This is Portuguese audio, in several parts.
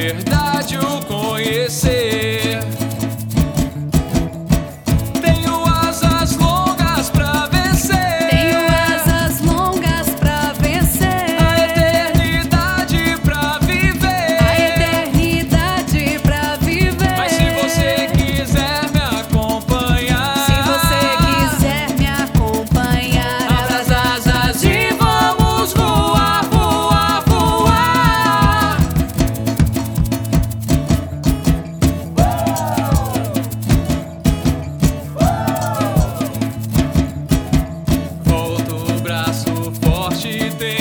verdade o conhecer. te ter.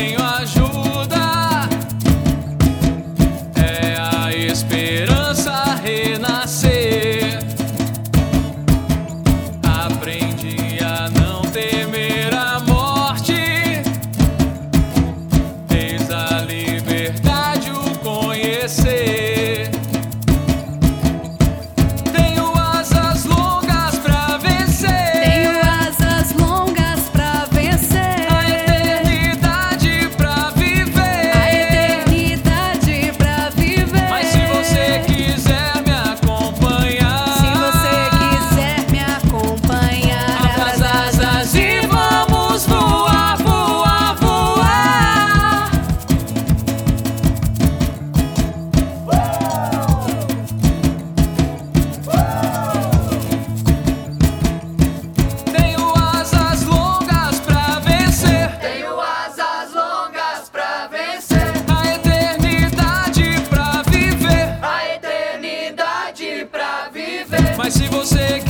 sick